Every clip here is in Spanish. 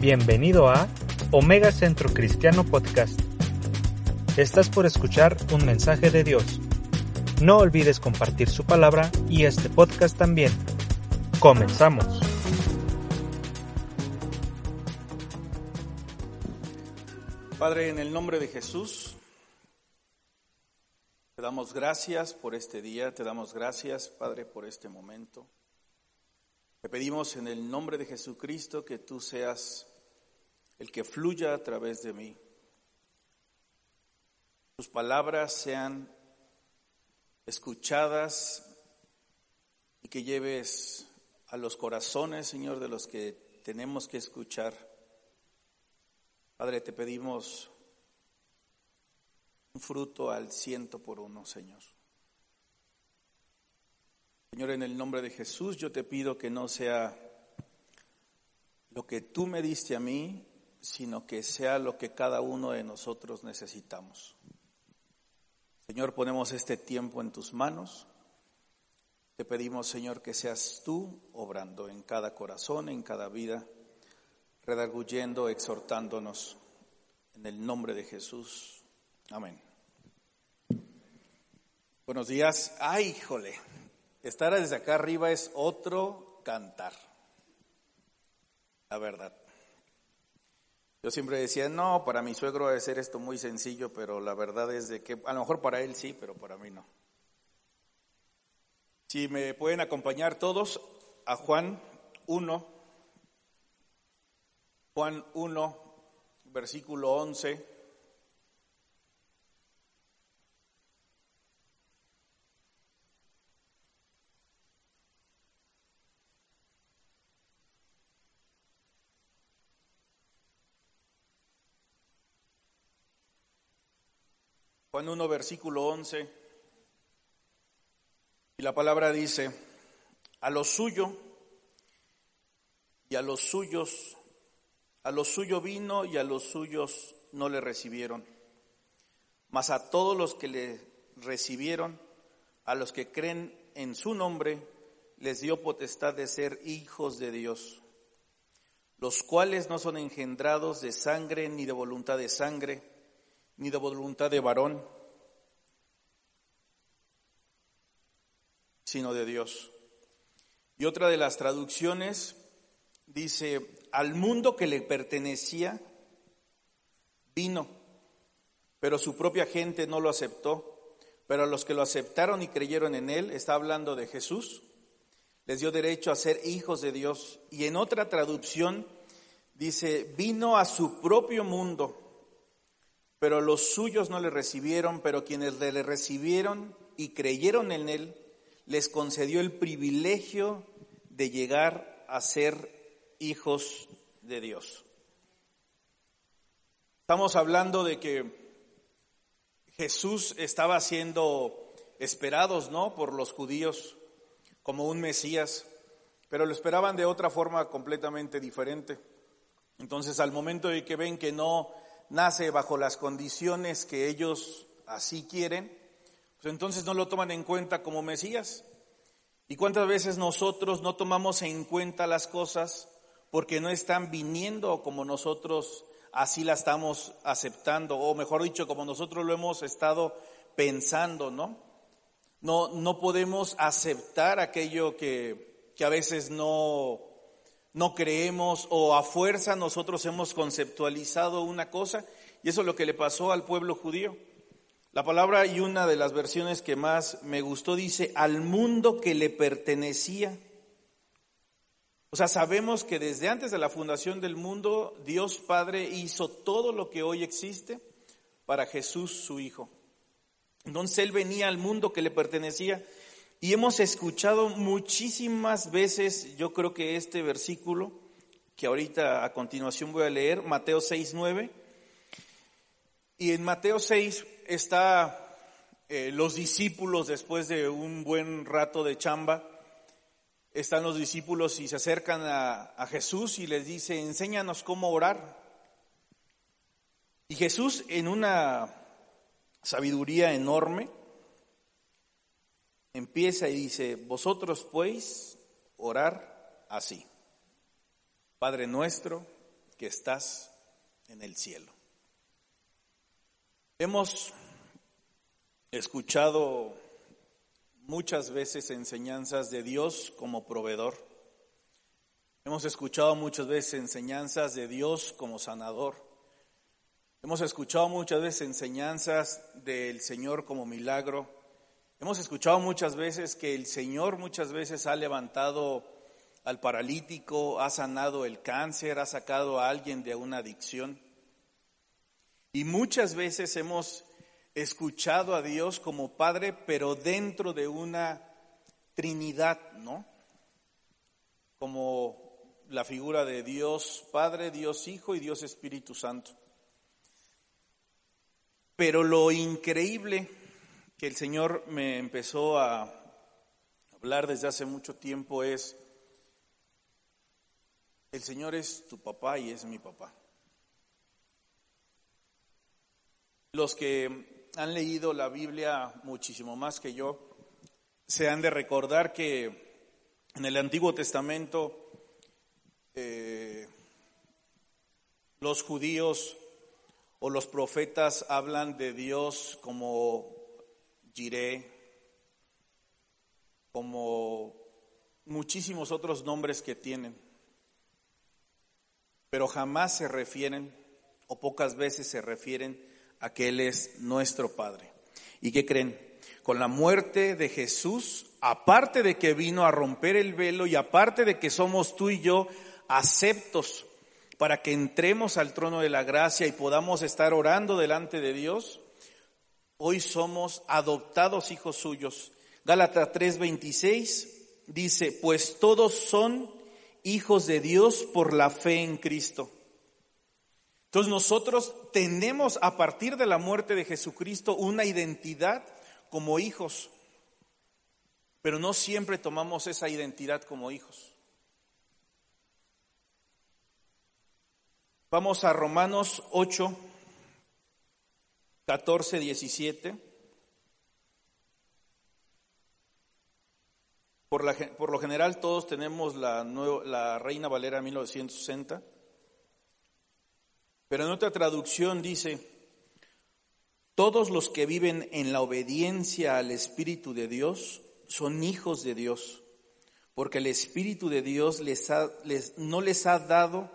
Bienvenido a Omega Centro Cristiano Podcast. Estás por escuchar un mensaje de Dios. No olvides compartir su palabra y este podcast también. Comenzamos. Padre, en el nombre de Jesús, te damos gracias por este día, te damos gracias, Padre, por este momento. Te pedimos en el nombre de Jesucristo que tú seas el que fluya a través de mí. Tus palabras sean escuchadas y que lleves a los corazones, Señor, de los que tenemos que escuchar. Padre, te pedimos un fruto al ciento por uno, Señor. Señor, en el nombre de Jesús yo te pido que no sea lo que tú me diste a mí, sino que sea lo que cada uno de nosotros necesitamos. Señor, ponemos este tiempo en tus manos. Te pedimos, Señor, que seas tú obrando en cada corazón, en cada vida, redarguyendo, exhortándonos. En el nombre de Jesús. Amén. Buenos días. Ay, híjole. Estar desde acá arriba es otro cantar. La verdad. Yo siempre decía, no, para mi suegro debe ser esto muy sencillo, pero la verdad es de que a lo mejor para él sí, pero para mí no. Si me pueden acompañar todos a Juan 1, Juan 1, versículo 11. Juan 1, versículo 11. Y la palabra dice, a lo suyo y a los suyos, a lo suyo vino y a los suyos no le recibieron. Mas a todos los que le recibieron, a los que creen en su nombre, les dio potestad de ser hijos de Dios, los cuales no son engendrados de sangre ni de voluntad de sangre, ni de voluntad de varón, sino de Dios. Y otra de las traducciones dice, al mundo que le pertenecía, vino, pero su propia gente no lo aceptó, pero a los que lo aceptaron y creyeron en él, está hablando de Jesús, les dio derecho a ser hijos de Dios. Y en otra traducción dice, vino a su propio mundo pero los suyos no le recibieron, pero quienes le recibieron y creyeron en él, les concedió el privilegio de llegar a ser hijos de Dios. Estamos hablando de que Jesús estaba siendo esperados, ¿no? Por los judíos como un Mesías, pero lo esperaban de otra forma completamente diferente. Entonces, al momento de que ven que no nace bajo las condiciones que ellos así quieren, pues entonces no lo toman en cuenta como Mesías. ¿Y cuántas veces nosotros no tomamos en cuenta las cosas porque no están viniendo como nosotros así la estamos aceptando, o mejor dicho, como nosotros lo hemos estado pensando, ¿no? No, no podemos aceptar aquello que, que a veces no, no creemos o a fuerza nosotros hemos conceptualizado una cosa y eso es lo que le pasó al pueblo judío. La palabra y una de las versiones que más me gustó dice al mundo que le pertenecía. O sea, sabemos que desde antes de la fundación del mundo Dios Padre hizo todo lo que hoy existe para Jesús su Hijo. Entonces Él venía al mundo que le pertenecía y hemos escuchado muchísimas veces, yo creo que este versículo, que ahorita a continuación voy a leer, Mateo 6, 9. Y en Mateo 6 está eh, los discípulos después de un buen rato de chamba. Están los discípulos y se acercan a, a Jesús y les dice, enséñanos cómo orar. Y Jesús en una sabiduría enorme, empieza y dice, vosotros pues orar así. Padre nuestro que estás en el cielo. Hemos escuchado muchas veces enseñanzas de Dios como proveedor. Hemos escuchado muchas veces enseñanzas de Dios como sanador. Hemos escuchado muchas veces enseñanzas del Señor como milagro. Hemos escuchado muchas veces que el Señor muchas veces ha levantado al paralítico, ha sanado el cáncer, ha sacado a alguien de una adicción. Y muchas veces hemos escuchado a Dios como Padre, pero dentro de una Trinidad, ¿no? Como la figura de Dios Padre, Dios Hijo y Dios Espíritu Santo. Pero lo increíble que el Señor me empezó a hablar desde hace mucho tiempo es, el Señor es tu papá y es mi papá. Los que han leído la Biblia muchísimo más que yo, se han de recordar que en el Antiguo Testamento eh, los judíos o los profetas hablan de Dios como Jiré, como muchísimos otros nombres que tienen, pero jamás se refieren o pocas veces se refieren a que Él es nuestro Padre. ¿Y qué creen? Con la muerte de Jesús, aparte de que vino a romper el velo y aparte de que somos tú y yo aceptos para que entremos al trono de la gracia y podamos estar orando delante de Dios, hoy somos adoptados hijos suyos. Gálatas 3:26 dice, pues todos son hijos de Dios por la fe en Cristo. Entonces nosotros tenemos a partir de la muerte de Jesucristo una identidad como hijos, pero no siempre tomamos esa identidad como hijos. Vamos a Romanos 8, 14, 17. Por, lo general todos tenemos la, la Reina Valera 1960. Pero en otra traducción dice, todos los que viven en la obediencia al Espíritu de Dios son hijos de Dios, porque el Espíritu de Dios les no les ha dado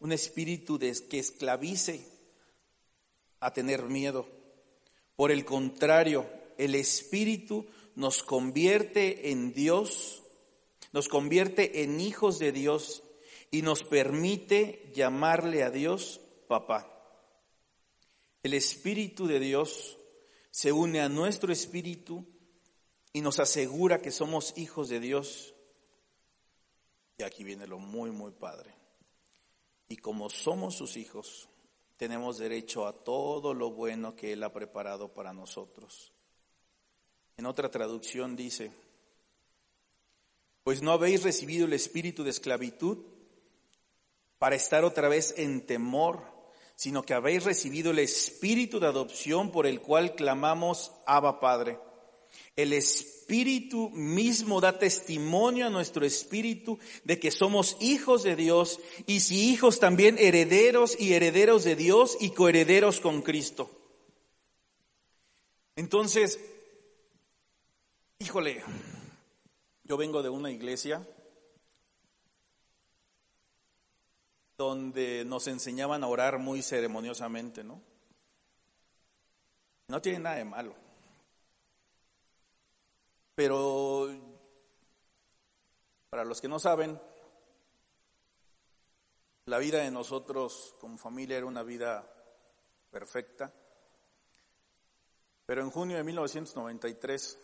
un espíritu que esclavice a tener miedo. Por el contrario, el Espíritu nos convierte en Dios, nos convierte en hijos de Dios y nos permite llamarle a Dios papá. El Espíritu de Dios se une a nuestro espíritu y nos asegura que somos hijos de Dios. Y aquí viene lo muy, muy padre. Y como somos sus hijos, tenemos derecho a todo lo bueno que Él ha preparado para nosotros. En otra traducción dice, pues no habéis recibido el espíritu de esclavitud para estar otra vez en temor sino que habéis recibido el espíritu de adopción por el cual clamamos Abba Padre. El Espíritu mismo da testimonio a nuestro espíritu de que somos hijos de Dios y si hijos también herederos y herederos de Dios y coherederos con Cristo. Entonces, híjole, yo vengo de una iglesia donde nos enseñaban a orar muy ceremoniosamente, ¿no? No tiene nada de malo. Pero para los que no saben, la vida de nosotros como familia era una vida perfecta. Pero en junio de 1993,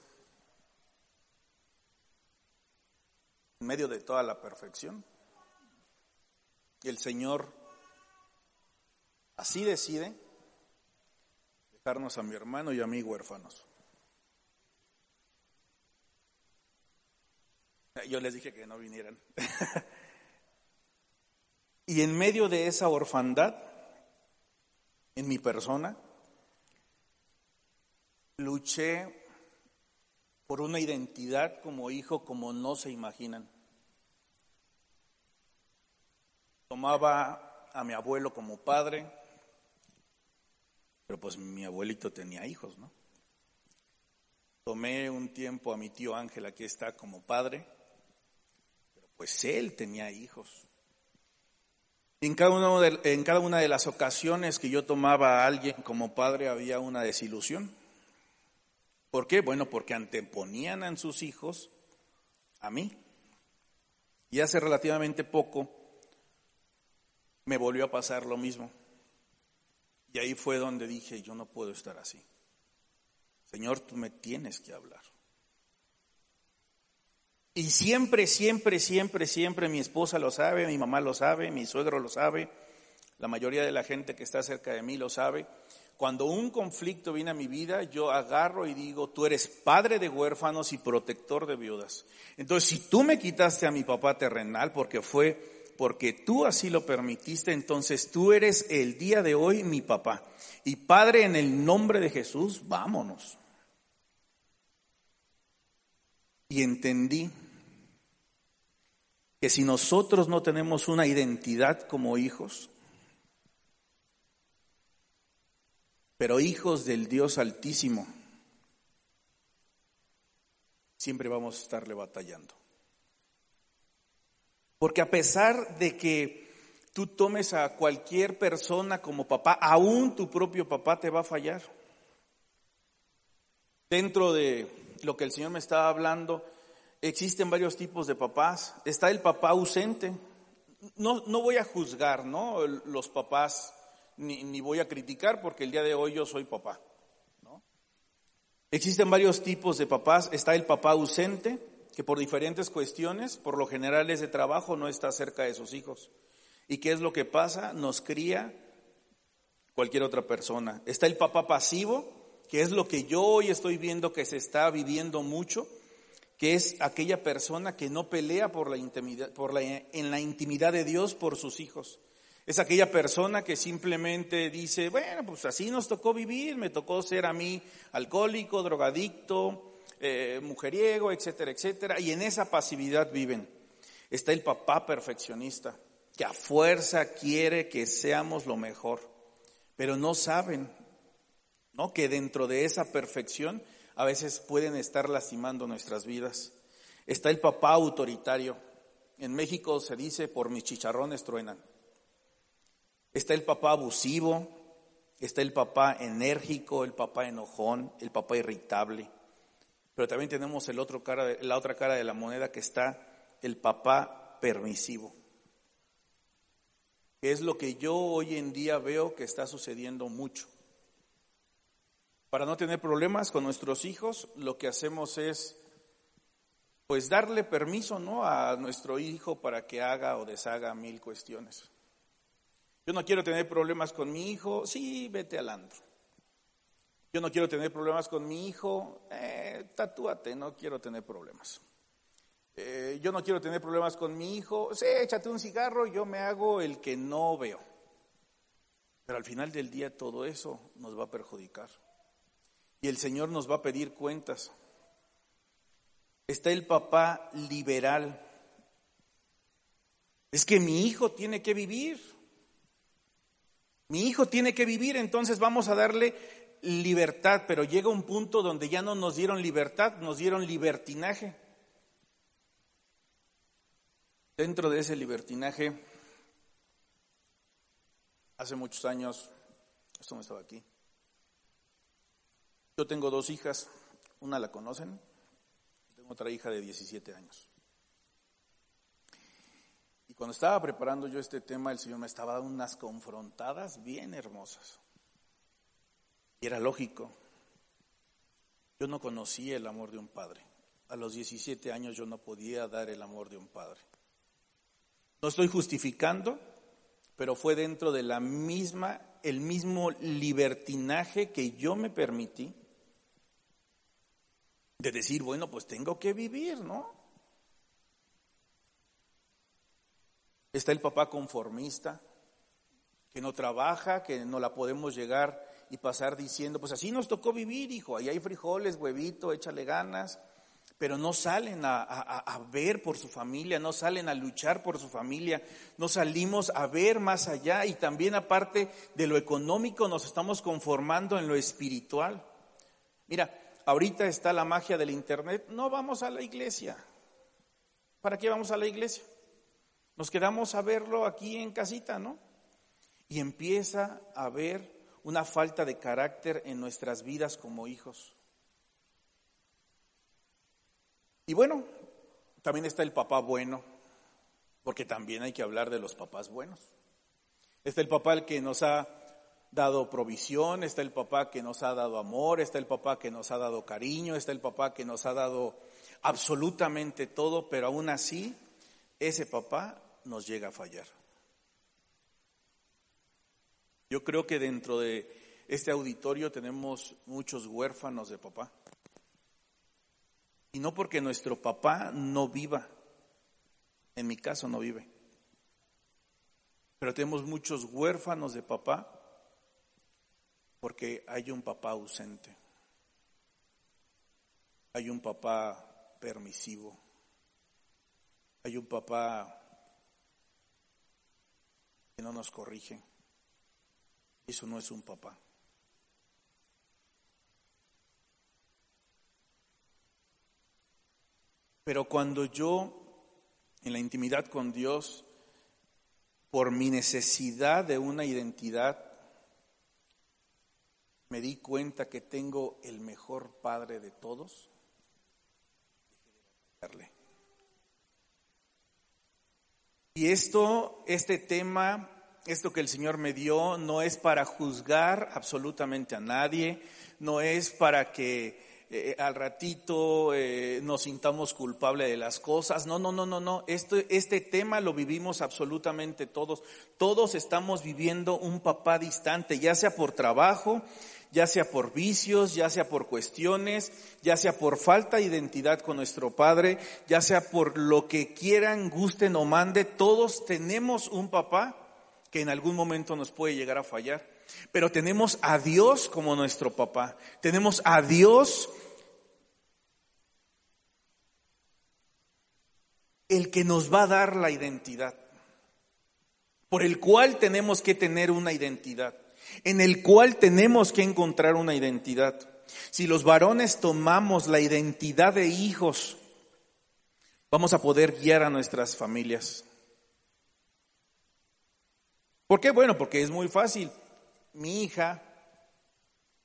en medio de toda la perfección, el Señor así decide dejarnos a mi hermano y a mí huérfanos. Yo les dije que no vinieran. y en medio de esa orfandad, en mi persona, luché por una identidad como hijo como no se imaginan. tomaba a mi abuelo como padre, pero pues mi abuelito tenía hijos, ¿no? Tomé un tiempo a mi tío Ángel, aquí está, como padre, pues él tenía hijos. En cada, en cada una de las ocasiones que yo tomaba a alguien como padre había una desilusión. ¿Por qué? Bueno, porque anteponían a sus hijos a mí. Y hace relativamente poco me volvió a pasar lo mismo. Y ahí fue donde dije, yo no puedo estar así. Señor, tú me tienes que hablar. Y siempre, siempre, siempre, siempre mi esposa lo sabe, mi mamá lo sabe, mi suegro lo sabe, la mayoría de la gente que está cerca de mí lo sabe. Cuando un conflicto viene a mi vida, yo agarro y digo, tú eres padre de huérfanos y protector de viudas. Entonces, si tú me quitaste a mi papá terrenal porque fue, porque tú así lo permitiste, entonces tú eres el día de hoy mi papá. Y Padre, en el nombre de Jesús, vámonos. Y entendí que si nosotros no tenemos una identidad como hijos, pero hijos del Dios Altísimo, siempre vamos a estarle batallando. Porque a pesar de que tú tomes a cualquier persona como papá, aún tu propio papá te va a fallar. Dentro de lo que el Señor me estaba hablando, existen varios tipos de papás. Está el papá ausente. No, no voy a juzgar, ¿no? Los papás ni, voy a criticar porque el día de hoy yo soy papá. ¿no? Existen varios tipos de papás. Está el papá ausente, que por diferentes cuestiones, por lo general es de trabajo, no está cerca de sus hijos. ¿Y qué es lo que pasa? Nos cría cualquier otra persona. Está el papá pasivo, que es lo que yo hoy estoy viendo que se está viviendo mucho, que es aquella persona que no pelea por la intimidad, por la, en la intimidad de Dios por sus hijos. Es aquella persona que simplemente dice, bueno, pues así nos tocó vivir, me tocó ser a mí alcohólico, drogadicto, eh, mujeriego, etcétera, etcétera, y en esa pasividad viven. Está el papá perfeccionista, que a fuerza quiere que seamos lo mejor, pero no saben, ¿no? Que dentro de esa perfección a veces pueden estar lastimando nuestras vidas. Está el papá autoritario. En México se dice, por mis chicharrones truenan. Está el papá abusivo, está el papá enérgico, el papá enojón, el papá irritable. Pero también tenemos el otro la otra cara de la moneda que está el papá permisivo. Es lo que yo hoy en día veo que está sucediendo mucho. Para no tener problemas con nuestros hijos, lo que hacemos es pues darle permiso, ¿no? a nuestro hijo para que haga o deshaga mil cuestiones. Yo no quiero tener problemas con mi hijo, sí, vete al antro. Yo no quiero tener problemas con mi hijo, eh, tatúate, no quiero tener problemas. Eh, yo no quiero tener problemas con mi hijo, sí, échate un cigarro, yo me hago el que no veo. Pero al final del día todo eso nos va a perjudicar. Y el Señor nos va a pedir cuentas. Está el papá liberal. Es que mi hijo tiene que vivir. Mi hijo tiene que vivir, entonces vamos a darle libertad, pero llega un punto donde ya no nos dieron libertad, nos dieron libertinaje. Dentro de ese libertinaje, hace muchos años, esto no estaba aquí, yo tengo dos hijas, una la conocen, tengo otra hija de 17 años. Y cuando estaba preparando yo este tema, el Señor me estaba dando unas confrontadas bien hermosas. Y era lógico. Yo no conocía el amor de un padre. A los 17 años yo no podía dar el amor de un padre. No estoy justificando, pero fue dentro de la misma, el mismo libertinaje que yo me permití de decir, bueno, pues tengo que vivir, ¿no? Está el papá conformista, que no trabaja, que no la podemos llegar y pasar diciendo, pues así nos tocó vivir, hijo, ahí hay frijoles, huevito, échale ganas. pero no salen a, a, ver por su familia, no salen a luchar por su familia, no salimos a ver más allá y también aparte de lo económico nos estamos conformando en lo espiritual. Mira, ahorita está la magia del Internet, no vamos a la iglesia. ¿Para qué vamos a la iglesia? Nos quedamos a verlo aquí en casita, ¿no? Y empieza a haber una falta de carácter en nuestras vidas como hijos. Y bueno, también está el papá bueno, porque también hay que hablar de los papás buenos. Está el papá el que nos ha dado provisión, está el papá que nos ha dado amor, está el papá que nos ha dado cariño, está el papá que nos ha dado absolutamente todo, pero aún así ese papá nos llega a fallar. Yo creo que dentro de este auditorio tenemos muchos huérfanos de papá. Y no porque nuestro papá no viva, en mi caso no vive, pero tenemos muchos huérfanos de papá porque hay un papá ausente, hay un papá permisivo, hay un papá que no nos corrige. Eso no es un papá. Pero cuando yo, en la intimidad con Dios, por mi necesidad de una identidad, me di cuenta que tengo el mejor Padre de todos, y esto, este tema, esto que el Señor me dio, no es para juzgar absolutamente a nadie, no es para que eh, al ratito eh, nos sintamos culpables de las cosas. No, no, no, no, no. Este, este tema lo vivimos absolutamente todos. Todos estamos viviendo un papá distante, ya sea por trabajo, ya sea por vicios, ya sea por cuestiones, ya sea por falta de identidad con nuestro Padre, ya sea por lo que quieran, gusten o mande, todos tenemos un papá que en algún momento nos puede llegar a fallar. Pero tenemos a Dios como nuestro papá. Tenemos a Dios el que nos va a dar la identidad, por el cual tenemos que tener una identidad, en el cual tenemos que encontrar una identidad. Si los varones tomamos la identidad de hijos, vamos a poder guiar a nuestras familias. ¿Por qué? Bueno, porque es muy fácil. Mi hija,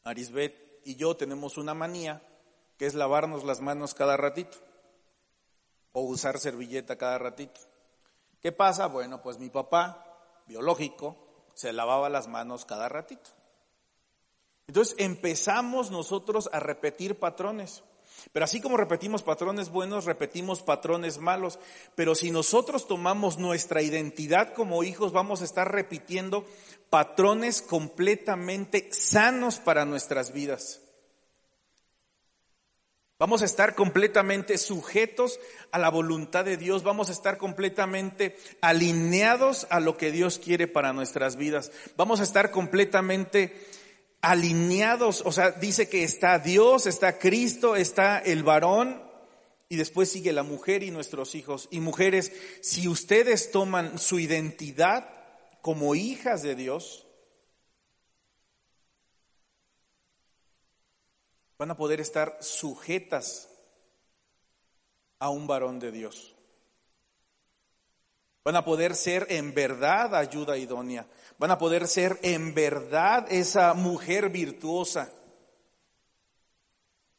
Arisbet, y yo tenemos una manía, que es lavarnos las manos cada ratito o usar servilleta cada ratito. ¿Qué pasa? Bueno, pues mi papá, biológico, se lavaba las manos cada ratito. Entonces empezamos nosotros a repetir patrones. Pero así como repetimos patrones buenos, repetimos patrones malos. Pero si nosotros tomamos nuestra identidad como hijos, vamos a estar repitiendo patrones completamente sanos para nuestras vidas. Vamos a estar completamente sujetos a la voluntad de Dios, vamos a estar completamente alineados a lo que Dios quiere para nuestras vidas, vamos a estar completamente alineados, o sea, dice que está Dios, está Cristo, está el varón y después sigue la mujer y nuestros hijos. Y mujeres, si ustedes toman su identidad como hijas de Dios, van a poder estar sujetas a un varón de Dios. Van a poder ser en verdad ayuda idónea. Van a poder ser en verdad esa mujer virtuosa.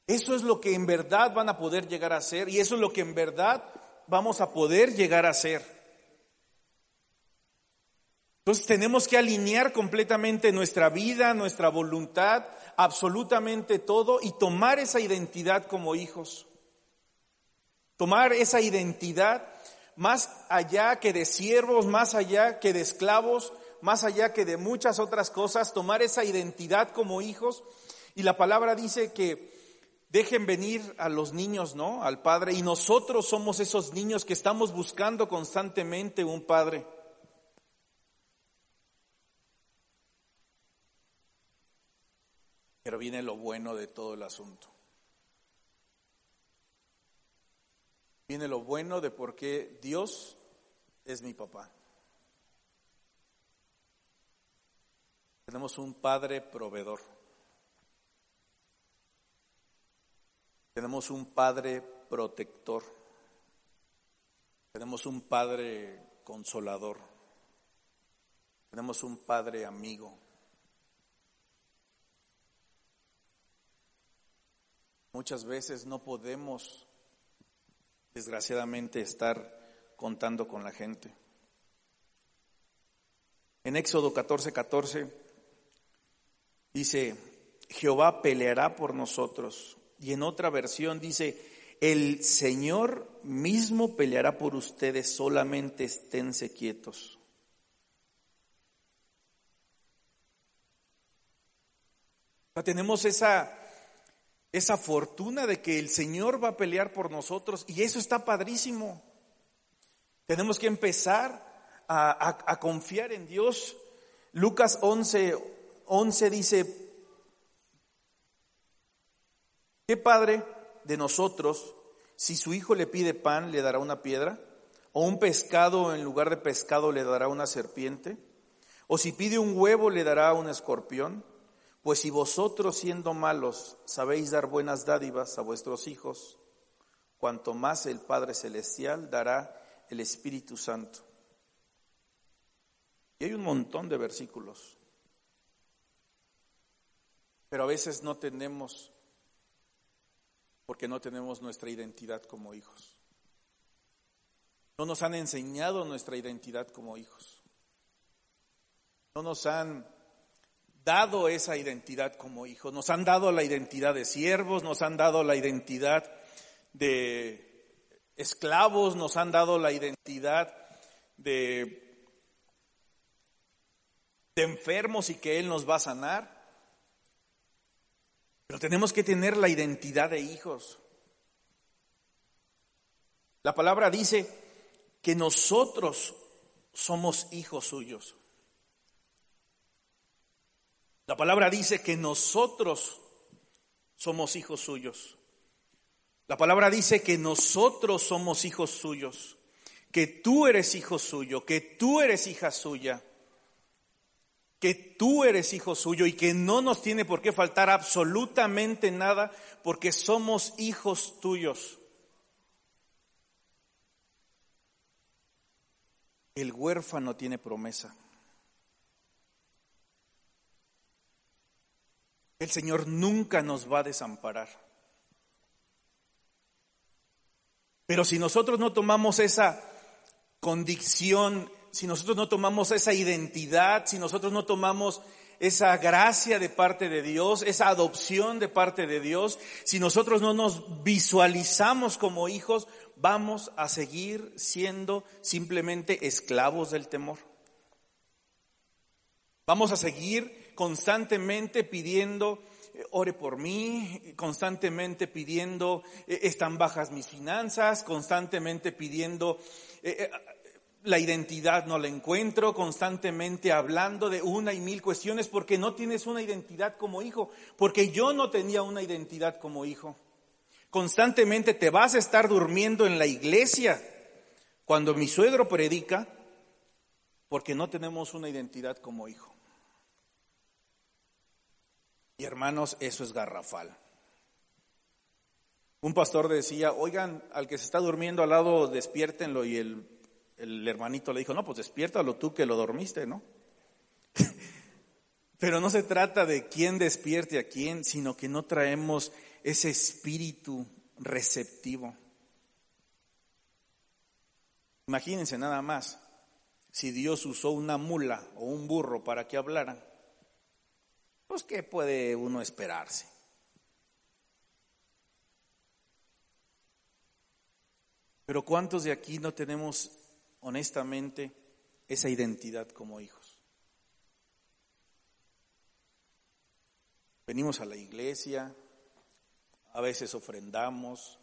Eso es lo que en verdad van a poder llegar a ser y eso es lo que en verdad vamos a poder llegar a ser. Entonces tenemos que alinear completamente nuestra vida, nuestra voluntad, absolutamente todo y tomar esa identidad como hijos. Tomar esa identidad más allá que de siervos, más allá que de esclavos, más allá que de muchas otras cosas, tomar esa identidad como hijos. Y la palabra dice que dejen venir a los niños, ¿no? Al Padre. Y nosotros somos esos niños que estamos buscando constantemente un Padre. Pero viene lo bueno de todo el asunto. viene lo bueno de por qué Dios es mi papá. Tenemos un padre proveedor. Tenemos un padre protector. Tenemos un padre consolador. Tenemos un padre amigo. Muchas veces no podemos, desgraciadamente, estar contando con la gente. En Éxodo 14, 14 dice, Jehová peleará por nosotros. Y en otra versión dice, el Señor mismo peleará por ustedes, solamente esténse quietos. tenemos esa, esa fortuna de que el Señor va a pelear por nosotros y eso está padrísimo. Tenemos que empezar a, confiar en Dios. Lucas 11, 11 dice, ¿qué padre de nosotros, si su hijo le pide pan, le dará una piedra? ¿O un pescado en lugar de pescado le dará una serpiente? ¿O si pide un huevo, le dará un escorpión? Pues si vosotros siendo malos sabéis dar buenas dádivas a vuestros hijos, cuanto más el Padre Celestial dará el Espíritu Santo. Y hay un montón de versículos. Pero a veces no tenemos, porque no tenemos nuestra identidad como hijos. No nos han enseñado nuestra identidad como hijos. No nos han dado esa identidad como hijos. Nos han dado la identidad de siervos, nos han dado la identidad de esclavos, nos han dado la identidad de, enfermos y que Él nos va a sanar. Pero tenemos que tener la identidad de hijos. La palabra dice que nosotros somos hijos suyos. La palabra dice que nosotros somos hijos suyos. La palabra dice que nosotros somos hijos suyos, que tú eres hijo suyo, que tú eres hija suya que tú eres hijo suyo y que no nos tiene por qué faltar absolutamente nada porque somos hijos tuyos. El huérfano tiene promesa. El Señor nunca nos va a desamparar. Pero si nosotros no tomamos esa condición si nosotros no tomamos esa identidad, si nosotros no tomamos esa gracia de parte de Dios, esa adopción de parte de Dios, si nosotros no nos visualizamos como hijos, vamos a seguir siendo simplemente esclavos del temor. Vamos a seguir constantemente pidiendo, eh, ore por mí, constantemente pidiendo, eh, están bajas mis finanzas, constantemente pidiendo, eh, la identidad no la encuentro, constantemente hablando de una y mil cuestiones porque no tienes una identidad como hijo, porque yo no tenía una identidad como hijo. Constantemente te vas a estar durmiendo en la iglesia cuando mi suegro predica porque no tenemos una identidad como hijo. Y hermanos, eso es garrafal. Un pastor decía, oigan, al que se está durmiendo al lado, despiértenlo y el hermanito le dijo, no, pues despiértalo tú que lo dormiste, ¿no? Pero no se trata de quién despierte a quién, sino que no traemos ese espíritu receptivo. Imagínense nada más, si Dios usó una mula o un burro para que hablaran, pues ¿qué puede uno esperarse? Pero ¿cuántos de aquí no tenemos honestamente esa identidad como hijos. Venimos a la iglesia, a veces ofrendamos,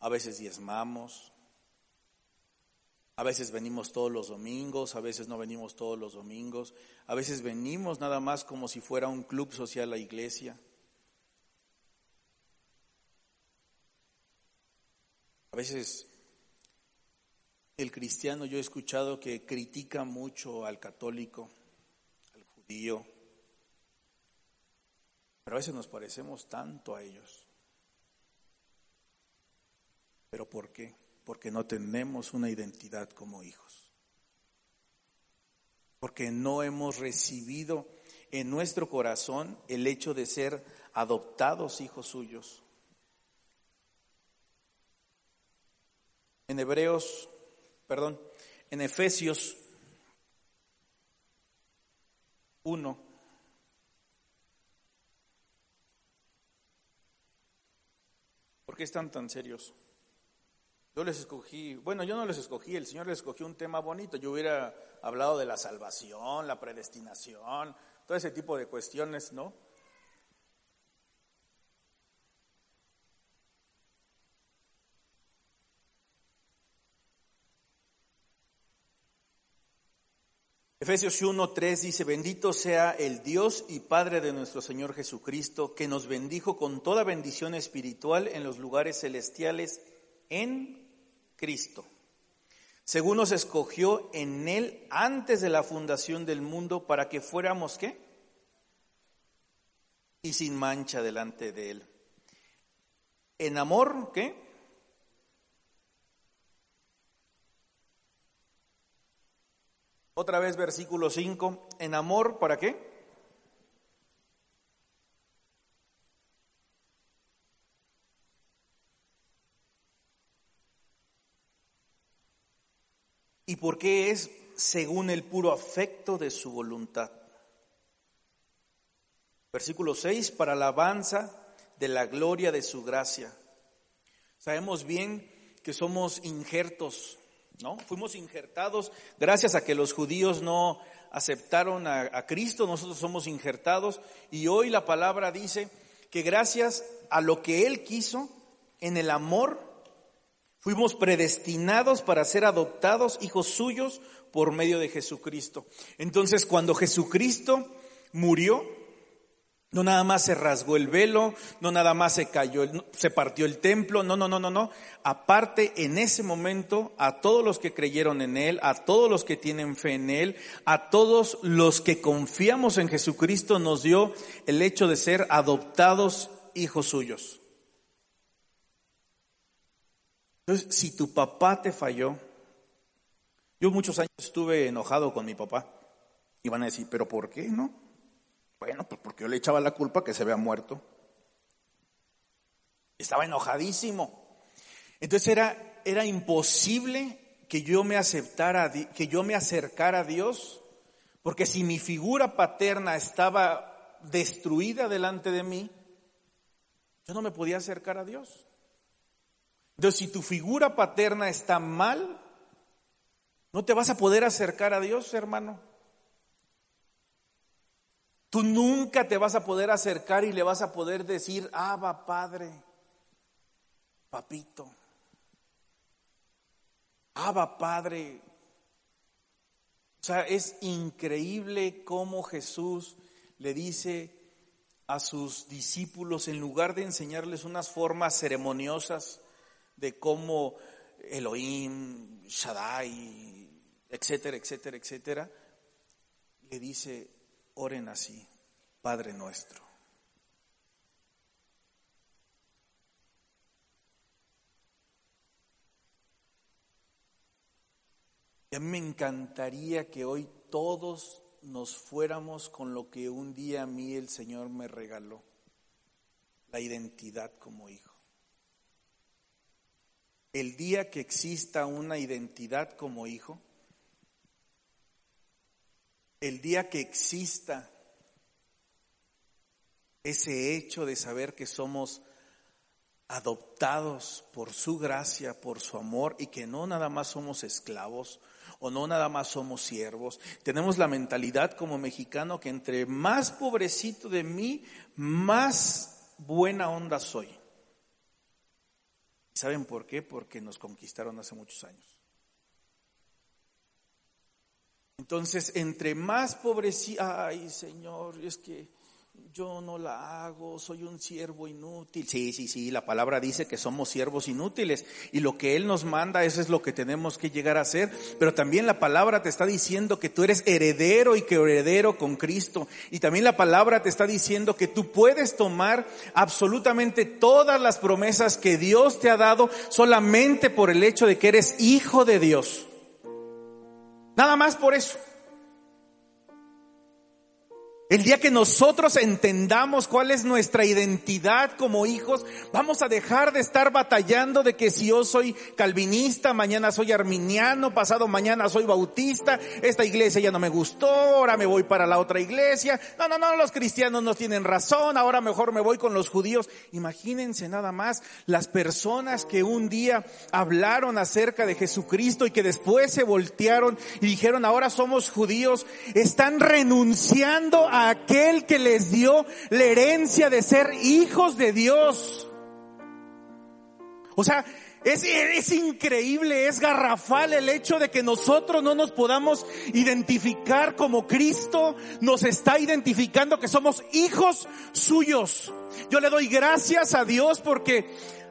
a veces diezmamos, a veces venimos todos los domingos, a veces no venimos todos los domingos, a veces venimos nada más como si fuera un club social la iglesia. A veces el cristiano, yo he escuchado que critica mucho al católico, al judío, pero a veces nos parecemos tanto a ellos. ¿Pero por qué? Porque no tenemos una identidad como hijos. Porque no hemos recibido en nuestro corazón el hecho de ser adoptados hijos suyos. En Hebreos, perdón, en Efesios 1, ¿por qué están tan serios? Yo les escogí, bueno, yo no les escogí, el Señor les escogió un tema bonito. Yo hubiera hablado de la salvación, la predestinación, todo ese tipo de cuestiones, ¿no? Efesios 1.3 dice, bendito sea el Dios y Padre de nuestro Señor Jesucristo, que nos bendijo con toda bendición espiritual en los lugares celestiales en Cristo. Según nos escogió en Él antes de la fundación del mundo para que fuéramos qué? Y sin mancha delante de Él. En amor, ¿qué? Otra vez versículo 5. En amor, ¿para qué? Y porque es según el puro afecto de su voluntad. Versículo 6, para alabanza de la gloria de su gracia. Sabemos bien que somos injertos, ¿no? Fuimos injertados gracias a que los judíos no aceptaron a, a Cristo, nosotros somos injertados y hoy la palabra dice que gracias a lo que Él quiso, en el amor Fuimos predestinados para ser adoptados hijos suyos por medio de Jesucristo. Entonces, cuando Jesucristo murió, no nada más se rasgó el velo, no nada más se cayó, se partió el templo, no, no, no, no, no. Aparte, en ese momento, a todos los que creyeron en Él, a todos los que tienen fe en Él, a todos los que confiamos en Jesucristo, nos dio el hecho de ser adoptados hijos suyos. Entonces, si tu papá te falló, yo muchos años estuve enojado con mi papá. Y van a decir, ¿pero por qué no? Bueno, pues porque yo le echaba la culpa que se había muerto. Estaba enojadísimo. Entonces era, era imposible que yo me aceptara, que yo me acercara a Dios, porque si mi figura paterna estaba destruida delante de mí, yo no me podía acercar a Dios. Entonces, si tu figura paterna está mal, no te vas a poder acercar a Dios, hermano. Tú nunca te vas a poder acercar y le vas a poder decir, Abba, Padre, Papito. Abba, Padre. O sea, es increíble cómo Jesús le dice a sus discípulos, en lugar de enseñarles unas formas ceremoniosas, de cómo Elohim, Shaddai, etcétera, etcétera, etcétera, le dice, oren así, Padre nuestro. Y a mí me encantaría que hoy todos nos fuéramos con lo que un día a mí el Señor me regaló, la identidad como hijo. El día que exista una identidad como hijo, el día que exista ese hecho de saber que somos adoptados por su gracia, por su amor y que no nada más somos esclavos o no nada más somos siervos. Tenemos la mentalidad como mexicano que entre más pobrecito de mí, más buena onda soy. ¿Saben por qué? Porque nos conquistaron hace muchos años. Entonces, entre más pobrecía, ay Señor, es que yo no la hago, soy un siervo inútil. Sí, sí, sí, la palabra dice que somos siervos inútiles y lo que Él nos manda, eso es lo que tenemos que llegar a hacer. Pero también la palabra te está diciendo que tú eres heredero y que heredero con Cristo. Y también la palabra te está diciendo que tú puedes tomar absolutamente todas las promesas que Dios te ha dado solamente por el hecho de que eres hijo de Dios. Nada más por eso. El día que nosotros entendamos cuál es nuestra identidad como hijos, vamos a dejar de estar batallando de que si yo soy calvinista, mañana soy arminiano, pasado mañana soy bautista, esta iglesia ya no me gustó, ahora me voy para la otra iglesia. No, no, no, los cristianos no tienen razón, ahora mejor me voy con los judíos. Imagínense nada más las personas que un día hablaron acerca de Jesucristo y que después se voltearon y dijeron, ahora somos judíos, están renunciando aquel que les dio la herencia de ser hijos de Dios. O sea, es, increíble, es garrafal el hecho de que nosotros no nos podamos identificar como Cristo nos está identificando que somos hijos suyos. Yo le doy gracias a Dios porque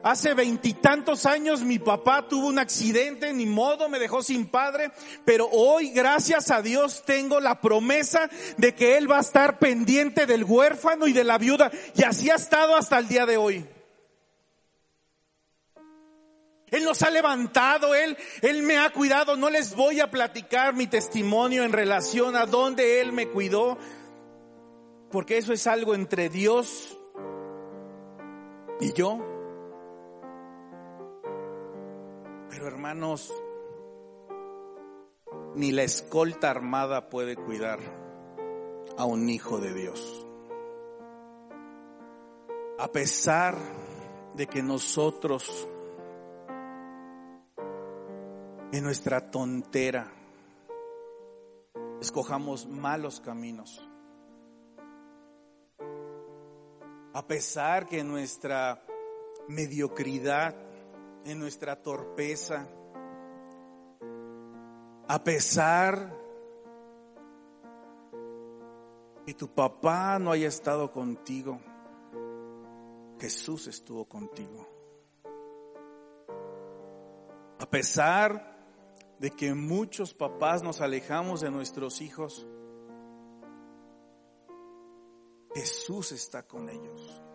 Hace veintitantos años mi papá tuvo un accidente, ni modo, me dejó sin padre, pero hoy, gracias a Dios, tengo la promesa de que Él va a estar pendiente del huérfano y de la viuda, y así ha estado hasta el día de hoy. Él nos ha levantado, Él, Él me ha cuidado. No les voy a platicar mi testimonio en relación a dónde Él me cuidó, porque eso es algo entre Dios y yo. Pero hermanos, ni la escolta armada puede cuidar a un hijo de Dios. A pesar de que nosotros, en nuestra tontera, escojamos malos caminos, a pesar que nuestra mediocridad en nuestra torpeza, a pesar que tu papá no haya estado contigo, Jesús estuvo contigo. A pesar de que muchos papás nos alejamos de nuestros hijos, Jesús está con ellos.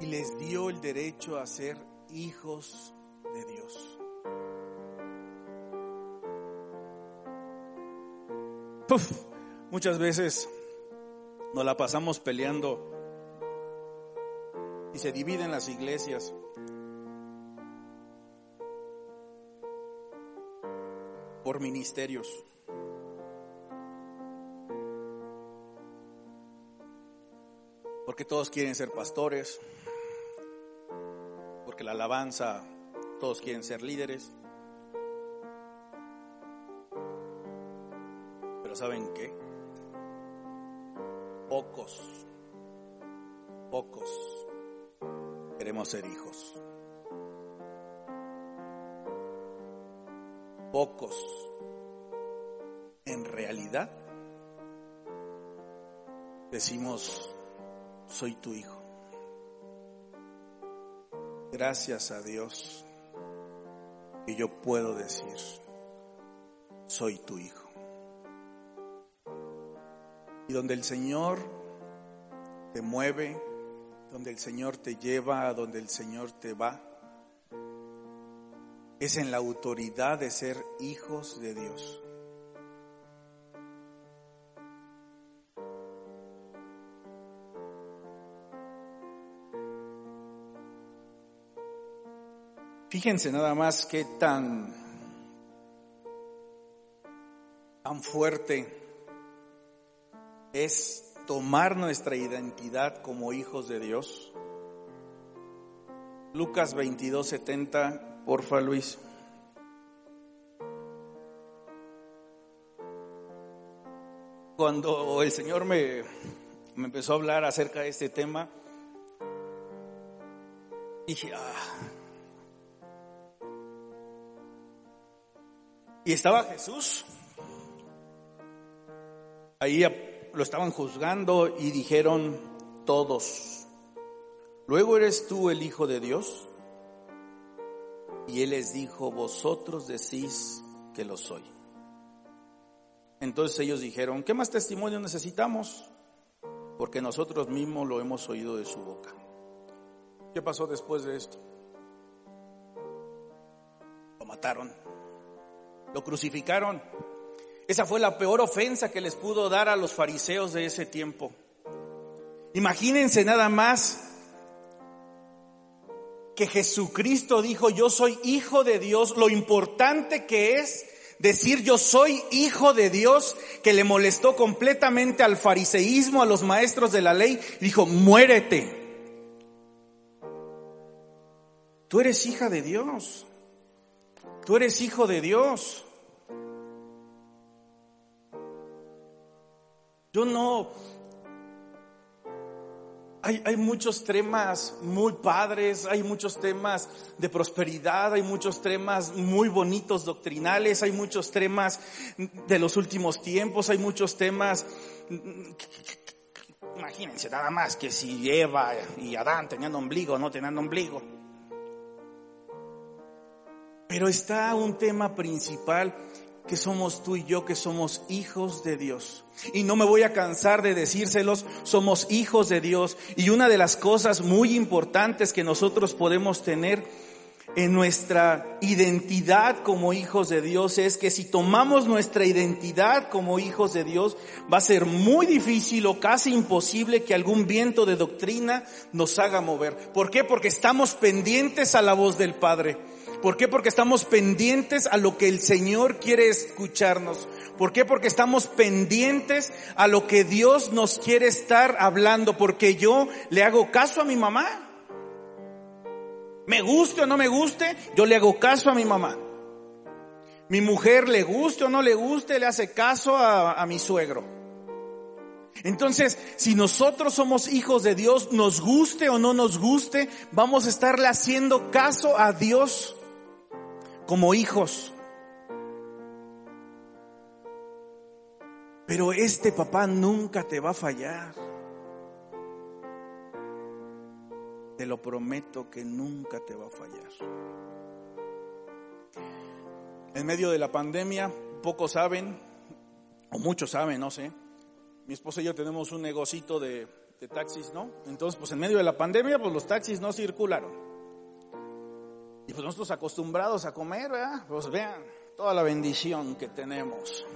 Y les dio el derecho a ser hijos de Dios. muchas veces nos la pasamos peleando y se dividen las iglesias. por ministerios. Porque todos quieren ser pastores, porque la alabanza, todos quieren ser líderes. Pero ¿saben qué? Pocos, pocos queremos ser hijos. Pocos en realidad decimos, soy tu hijo. Gracias a Dios que yo puedo decir, soy tu hijo. Y donde el Señor te mueve, donde el Señor te lleva, a donde el Señor te va, es en la autoridad de ser hijos de Dios. Fíjense nada más qué tan, tan fuerte es tomar nuestra identidad como hijos de Dios. Lucas 22, 70, porfa Luis. Cuando el Señor me, me empezó a hablar acerca de este tema, dije, ah, Y estaba Jesús ahí lo estaban juzgando y dijeron todos, ¿luego eres tú el Hijo de Dios? Y él les dijo, vosotros decís que lo soy. Entonces ellos dijeron, ¿qué más testimonio necesitamos? Porque nosotros mismos lo hemos oído de su boca. ¿Qué pasó después de esto? Lo mataron, lo crucificaron. Esa fue la peor ofensa que les pudo dar a los fariseos de ese tiempo. Imagínense nada más que Jesucristo dijo, yo soy hijo de Dios, lo importante que es decir yo soy hijo de Dios, que le molestó completamente al fariseísmo, a los maestros de la ley, dijo, muérete. Tú eres hija de Dios. Tú eres hijo de Dios. Yo no, hay, muchos temas muy padres, hay muchos temas de prosperidad, hay muchos temas muy bonitos doctrinales, hay muchos temas de los últimos tiempos, hay muchos temas, imagínense nada más que si Eva y Adán tenían ombligo o no tenían ombligo. Pero está un tema principal que somos tú y yo, que somos hijos de Dios. Y no me voy a cansar de decírselos, somos hijos de Dios. Y una de las cosas muy importantes que nosotros podemos tener en nuestra identidad como hijos de Dios es que si tomamos nuestra identidad como hijos de Dios, va a ser muy difícil o casi imposible que algún viento de doctrina nos haga mover. ¿Por qué? Porque estamos pendientes a la voz del Padre. ¿Por qué? Porque estamos pendientes a lo que el Señor quiere escucharnos. ¿Por qué? Porque estamos pendientes a lo que Dios nos quiere estar hablando. Porque yo le hago caso a mi mamá. Me guste o no me guste, yo le hago caso a mi mamá. Mi mujer le guste o no le guste, le hace caso a, a mi suegro. Entonces, si nosotros somos hijos de Dios, nos guste o no nos guste, vamos a estarle haciendo caso a Dios como hijos. Pero este papá nunca te va a fallar. Te lo prometo que nunca te va a fallar. En medio de la pandemia, pocos saben, o muchos saben, no sé. Mi esposa y yo tenemos un negocito de, de taxis, ¿no? Entonces, pues en medio de la pandemia, pues los taxis no circularon. Y pues nosotros acostumbrados a comer, ¿verdad? Pues vean toda la bendición que tenemos.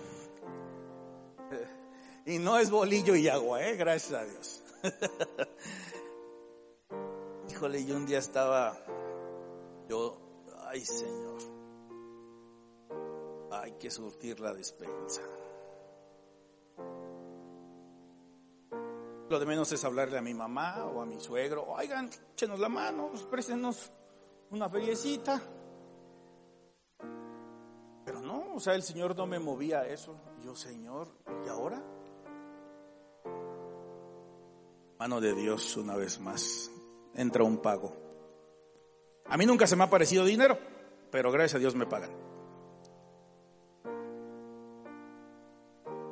Y no es bolillo y agua, ¿eh? Gracias a Dios. Híjole, yo un día estaba, yo, ay Señor, hay que surtir la despensa. Lo de menos es hablarle a mi mamá o a mi suegro, oigan, échenos la mano, préstenos una feriecita. Pero no, o sea, el Señor no me movía a eso. Yo, Señor, ¿y ahora? Mano de Dios, una vez más, entra un pago. A mí nunca se me ha parecido dinero, pero gracias a Dios me pagan.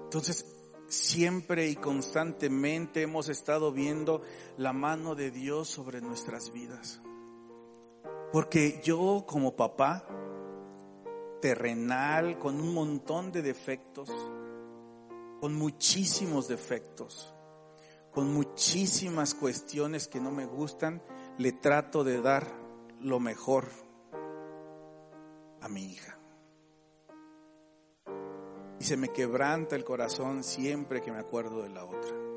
Entonces, siempre y constantemente hemos estado viendo la mano de Dios sobre nuestras vidas. Porque yo como papá, terrenal, con un montón de defectos, con muchísimos defectos, con muchísimas cuestiones que no me gustan, le trato de dar lo mejor a mi hija. Y se me quebranta el corazón siempre que me acuerdo de la otra.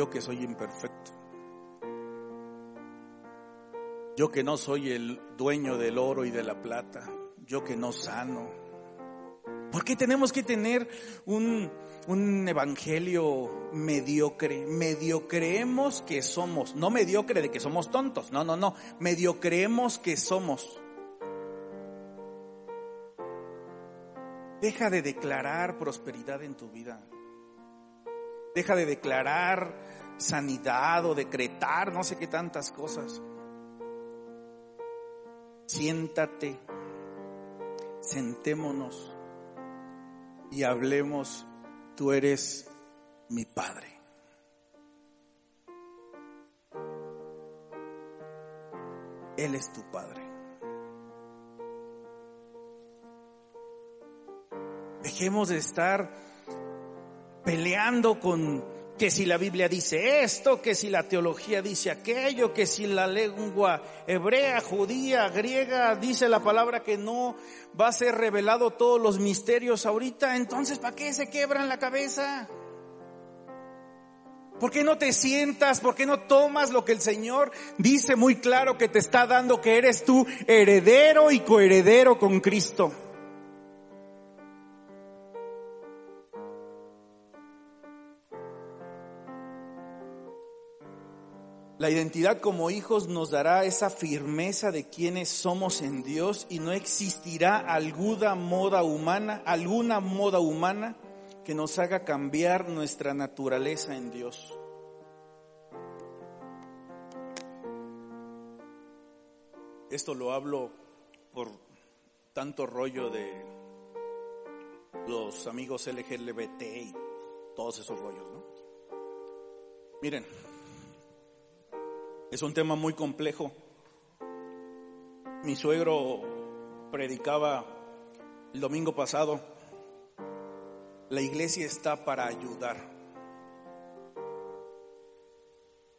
Yo que soy imperfecto, yo que no soy el dueño del oro y de la plata, yo que no sano. ¿Por qué tenemos que tener un, un evangelio mediocre? Mediocreemos que somos, no mediocre de que somos tontos, no, no, no, mediocreemos que somos. Deja de declarar prosperidad en tu vida. Deja de declarar sanidad o decretar no sé qué tantas cosas. Siéntate, sentémonos y hablemos, tú eres mi Padre. Él es tu Padre. Dejemos de estar peleando con que si la Biblia dice esto, que si la teología dice aquello, que si la lengua hebrea, judía, griega dice la palabra que no va a ser revelado todos los misterios ahorita, entonces ¿para qué se quebran la cabeza? ¿Por qué no te sientas? ¿Por qué no tomas lo que el Señor dice muy claro que te está dando, que eres tú heredero y coheredero con Cristo? La identidad como hijos nos dará esa firmeza de quienes somos en Dios y no existirá alguna moda humana, alguna moda humana que nos haga cambiar nuestra naturaleza en Dios. Esto lo hablo por tanto rollo de los amigos LGBT y todos esos rollos, ¿no? Miren, es un tema muy complejo. Mi suegro predicaba el domingo pasado, la iglesia está para ayudar.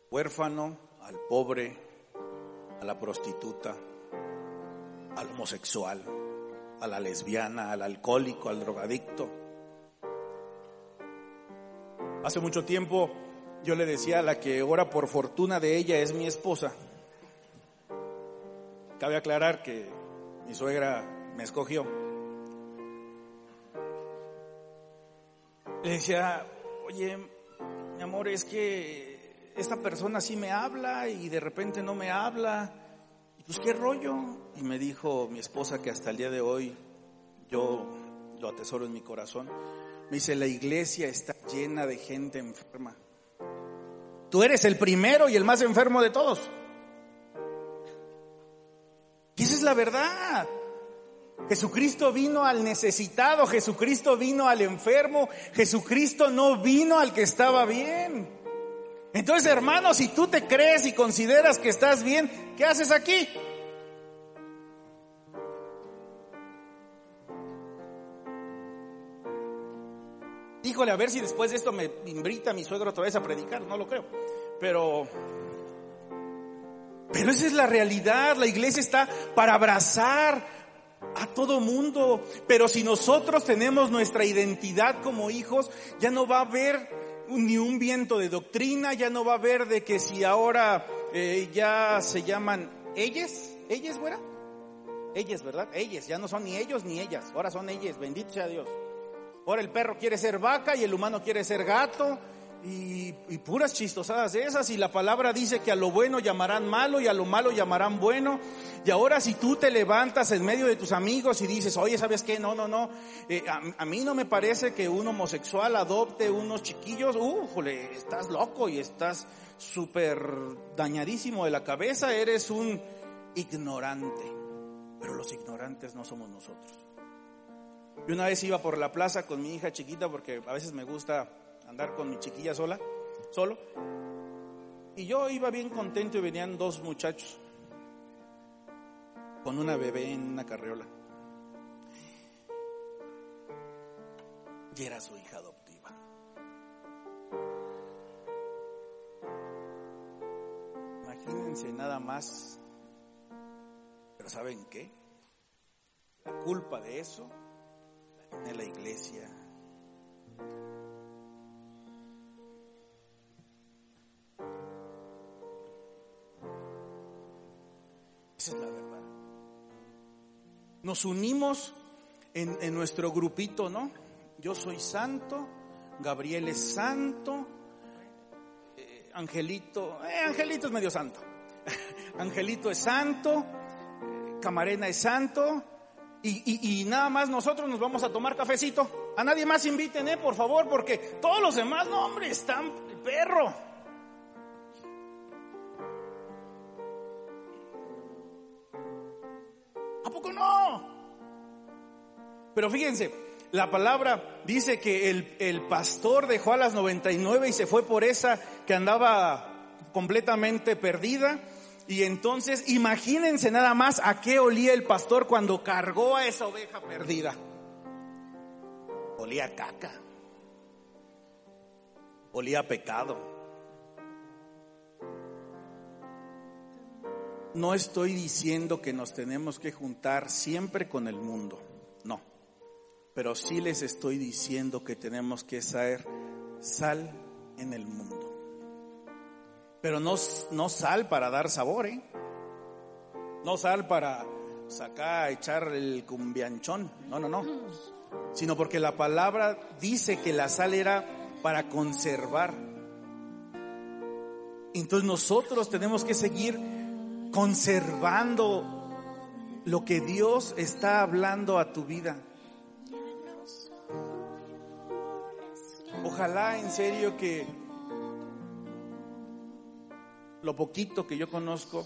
Huérfano, al pobre, a la prostituta, al homosexual, a la lesbiana, al alcohólico, al drogadicto. Hace mucho tiempo yo le decía a la que ora por fortuna de ella es mi esposa. Cabe aclarar que mi suegra me escogió. Le decía, oye, mi amor, es que esta persona sí me habla y de repente no me habla. Pues qué rollo. Y me dijo mi esposa que hasta el día de hoy yo lo atesoro en mi corazón. Me dice, la iglesia está llena de gente enferma. Tú eres el primero y el más enfermo de todos. Y esa es la verdad. Jesucristo vino al necesitado, Jesucristo vino al enfermo, Jesucristo no vino al que estaba bien. Entonces, hermano, si tú te crees y consideras que estás bien, ¿qué haces aquí? Híjole, a ver si después de esto me invita mi suegro otra vez a predicar, no lo creo. Pero, pero esa es la realidad, la iglesia está para abrazar a todo mundo. Pero si nosotros tenemos nuestra identidad como hijos, ya no va a haber ni un viento de doctrina, ya no va a haber de que si ahora eh, ya se llaman ellas, ellas, güera, ellas, ¿verdad? Ellas, ya no son ni ellos ni ellas, ahora son ellas, bendito sea Dios. Ahora el perro quiere ser vaca y el humano quiere ser gato y, puras chistosadas esas. Y la palabra dice que a lo bueno llamarán malo y a lo malo llamarán bueno. Y ahora si tú te levantas en medio de tus amigos y dices, oye, ¿sabes qué? No, no, no. Eh, a, mí no me parece que un homosexual adopte unos chiquillos. Újole, estás loco y estás súper dañadísimo de la cabeza. Eres un ignorante. Pero los ignorantes no somos nosotros. Y una vez iba por la plaza con mi hija chiquita porque a veces me gusta andar con mi chiquilla sola, solo. Y yo iba bien contento y venían dos muchachos con una bebé en una carriola. Y era su hija adoptiva. Imagínense nada más. Pero ¿saben qué? La culpa de eso en la iglesia. Esa es la verdad. Nos unimos en, nuestro grupito, ¿no? Yo soy santo, Gabriel es santo, eh, Angelito, eh, Angelito es medio santo, Angelito es santo, eh, Camarena es santo, y, nada más nosotros nos vamos a tomar cafecito. A nadie más inviten, eh, por favor, porque todos los demás, no, hombre, están el perro. ¿A poco no? Pero fíjense, la palabra dice que el, el, pastor dejó a las 99 y se fue por esa que andaba completamente perdida. Y entonces imagínense nada más a qué olía el pastor cuando cargó a esa oveja perdida. Olía caca. Olía pecado. No estoy diciendo que nos tenemos que juntar siempre con el mundo, no. Pero sí les estoy diciendo que tenemos que ser sal en el mundo. Pero no, no sal para dar sabor, ¿eh? No sal para sacar, echar el cumbianchón. No, no, no. Sino porque la palabra dice que la sal era para conservar. Entonces nosotros tenemos que seguir conservando lo que Dios está hablando a tu vida. Ojalá en serio que lo poquito que yo conozco,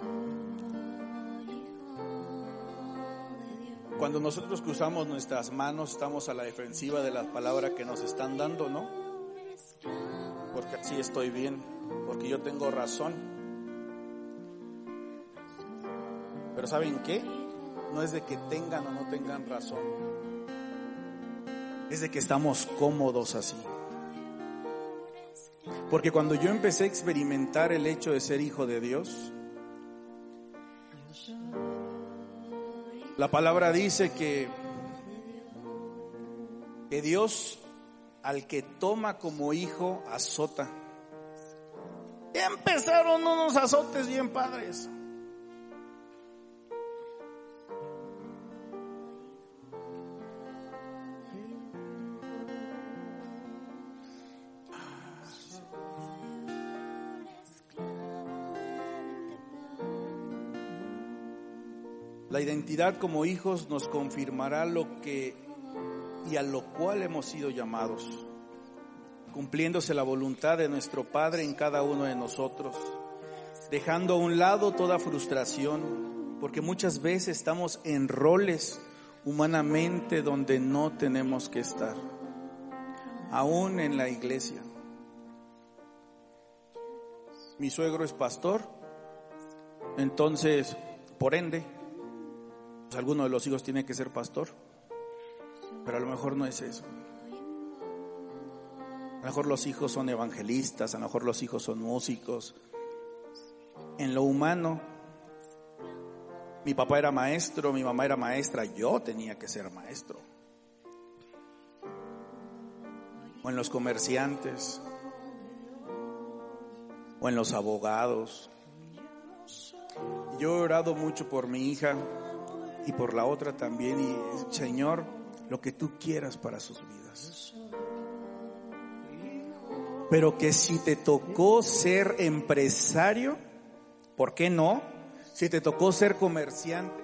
cuando nosotros cruzamos nuestras manos estamos a la defensiva de la palabra que nos están dando, ¿no? Porque así estoy bien, porque yo tengo razón. Pero ¿saben qué? No es de que tengan o no tengan razón. Es de que estamos cómodos así. Porque cuando yo empecé a experimentar el hecho de ser hijo de Dios, la palabra dice que, que Dios al que toma como hijo azota. Empezaron unos azotes bien padres. Identidad como hijos nos confirmará lo que y a lo cual hemos sido llamados, cumpliéndose la voluntad de nuestro Padre en cada uno de nosotros, dejando a un lado toda frustración, porque muchas veces estamos en roles humanamente donde no tenemos que estar, aún en la iglesia. Mi suegro es pastor, entonces, por ende, alguno de los hijos tiene que ser pastor, pero a lo mejor no es eso. A lo mejor los hijos son evangelistas, a lo mejor los hijos son músicos. En lo humano, mi papá era maestro, mi mamá era maestra, yo tenía que ser maestro. O en los comerciantes, o en los abogados. Yo he orado mucho por mi hija y por la otra también. Y Señor, lo que tú quieras para sus vidas. Pero que si te tocó ser empresario, ¿por qué no? Si te tocó ser comerciante,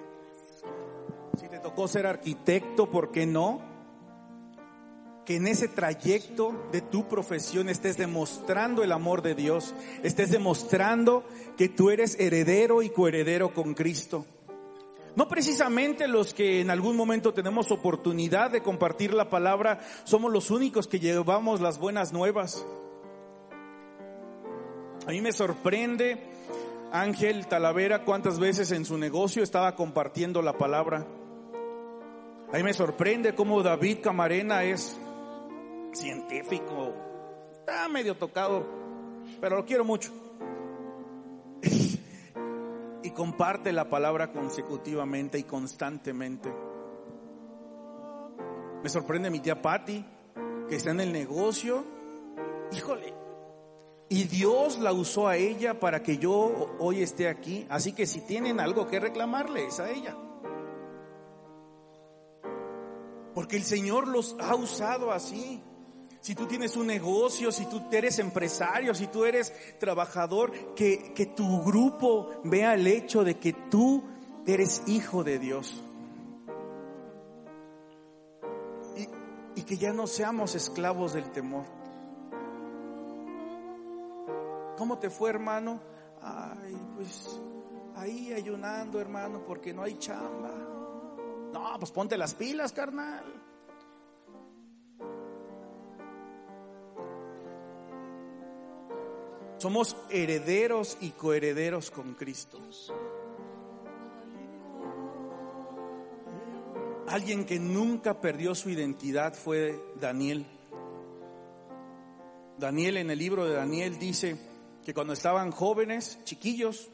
si te tocó ser arquitecto, ¿por qué no? que en ese trayecto de tu profesión estés demostrando el amor de Dios, estés demostrando que tú eres heredero y coheredero con Cristo. No precisamente los que en algún momento tenemos oportunidad de compartir la palabra somos los únicos que llevamos las buenas nuevas. A mí me sorprende Ángel Talavera cuántas veces en su negocio estaba compartiendo la palabra. A mí me sorprende cómo David Camarena es científico, está medio tocado, pero lo quiero mucho comparte la palabra consecutivamente y constantemente. Me sorprende mi tía Patty, que está en el negocio. Híjole. Y Dios la usó a ella para que yo hoy esté aquí. Así que si tienen algo que reclamarle, es a ella. Porque el Señor los ha usado así si tú tienes un negocio, si tú eres empresario, si tú eres trabajador, que, que tu grupo vea el hecho de que tú eres hijo de Dios. Y, y que ya no seamos esclavos del temor. ¿Cómo te fue, hermano? Ay, pues ahí ayunando, hermano, porque no hay chamba. No, pues ponte las pilas, carnal. Somos herederos y coherederos con Cristo. Alguien que nunca perdió su identidad fue Daniel. Daniel en el libro de Daniel dice que cuando estaban jóvenes, chiquillos,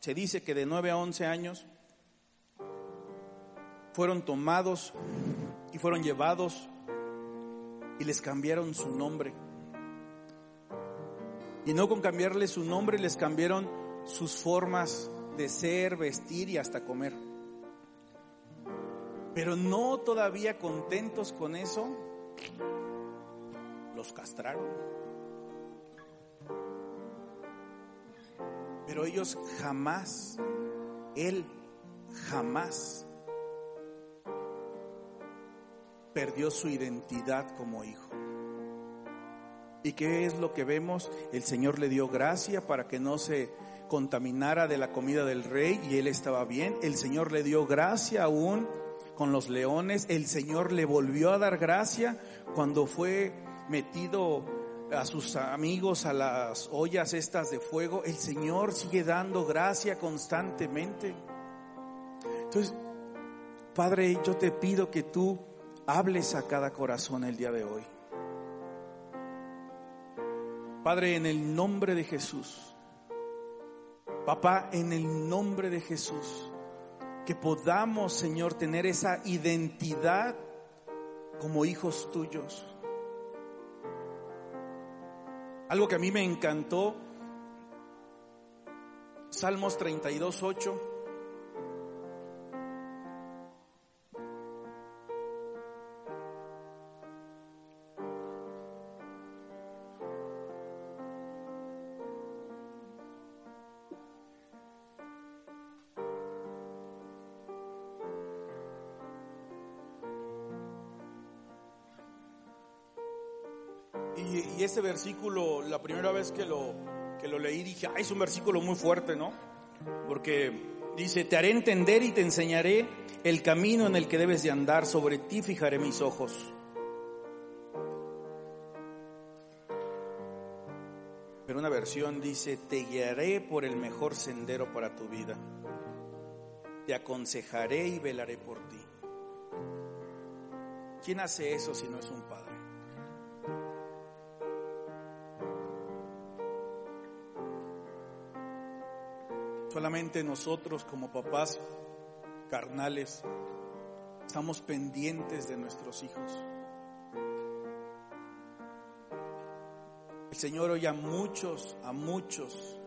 se dice que de 9 a 11 años, fueron tomados y fueron llevados y les cambiaron su nombre. Y no con cambiarle su nombre, les cambiaron sus formas de ser, vestir y hasta comer. Pero no todavía contentos con eso, los castraron. Pero ellos jamás, él jamás perdió su identidad como hijo. ¿Y qué es lo que vemos? El Señor le dio gracia para que no se contaminara de la comida del rey y él estaba bien. El Señor le dio gracia aún con los leones. El Señor le volvió a dar gracia cuando fue metido a sus amigos a las ollas estas de fuego. El Señor sigue dando gracia constantemente. Entonces, Padre, yo te pido que tú hables a cada corazón el día de hoy. Padre, en el nombre de Jesús. Papá, en el nombre de Jesús que podamos, Señor, tener esa identidad como hijos tuyos. Algo que a mí me encantó, Salmos 32, 8. Ese versículo, la primera vez que lo, que lo leí, dije, es un versículo muy fuerte, ¿no? Porque dice, te haré entender y te enseñaré el camino en el que debes de andar, sobre ti fijaré mis ojos. Pero una versión dice, te guiaré por el mejor sendero para tu vida. Te aconsejaré y velaré por ti. ¿Quién hace eso si no es un padre? Solamente nosotros como papás carnales estamos pendientes de nuestros hijos. El Señor hoy a muchos, a muchos,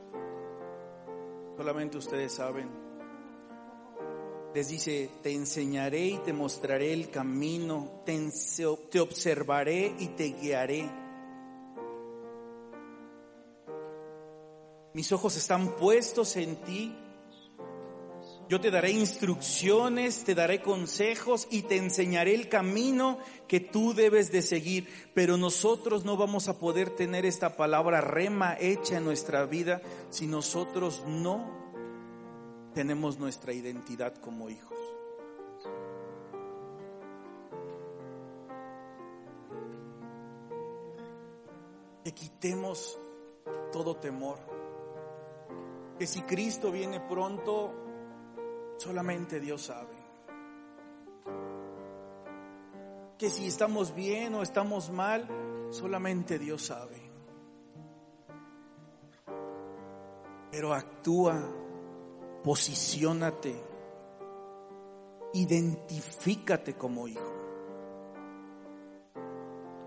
solamente ustedes saben, les dice, te enseñaré y te mostraré el camino, te, te observaré y te guiaré. Mis ojos están puestos en ti. Yo te daré instrucciones, te daré consejos y te enseñaré el camino que tú debes de seguir. Pero nosotros no vamos a poder tener esta palabra rema hecha en nuestra vida si nosotros no tenemos nuestra identidad como hijos. Que quitemos todo temor que si Cristo viene pronto, solamente Dios sabe. Que si estamos bien o estamos mal, solamente Dios sabe. Pero actúa, posiciónate, identifícate como hijo.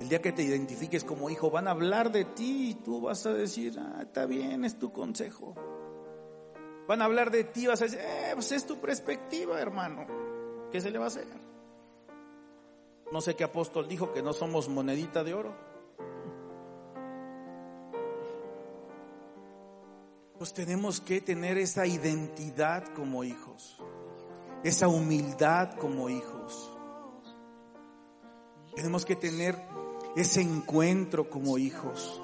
El día que te identifiques como hijo, van a hablar de ti y tú vas a decir, ah, está bien, es tu consejo. Van a hablar de ti, vas a decir, eh, pues es tu perspectiva, hermano. ¿Qué se le va a hacer? No sé qué apóstol dijo que no somos monedita de oro. Pues tenemos que tener esa identidad como hijos, esa humildad como hijos. Tenemos que tener ese encuentro como hijos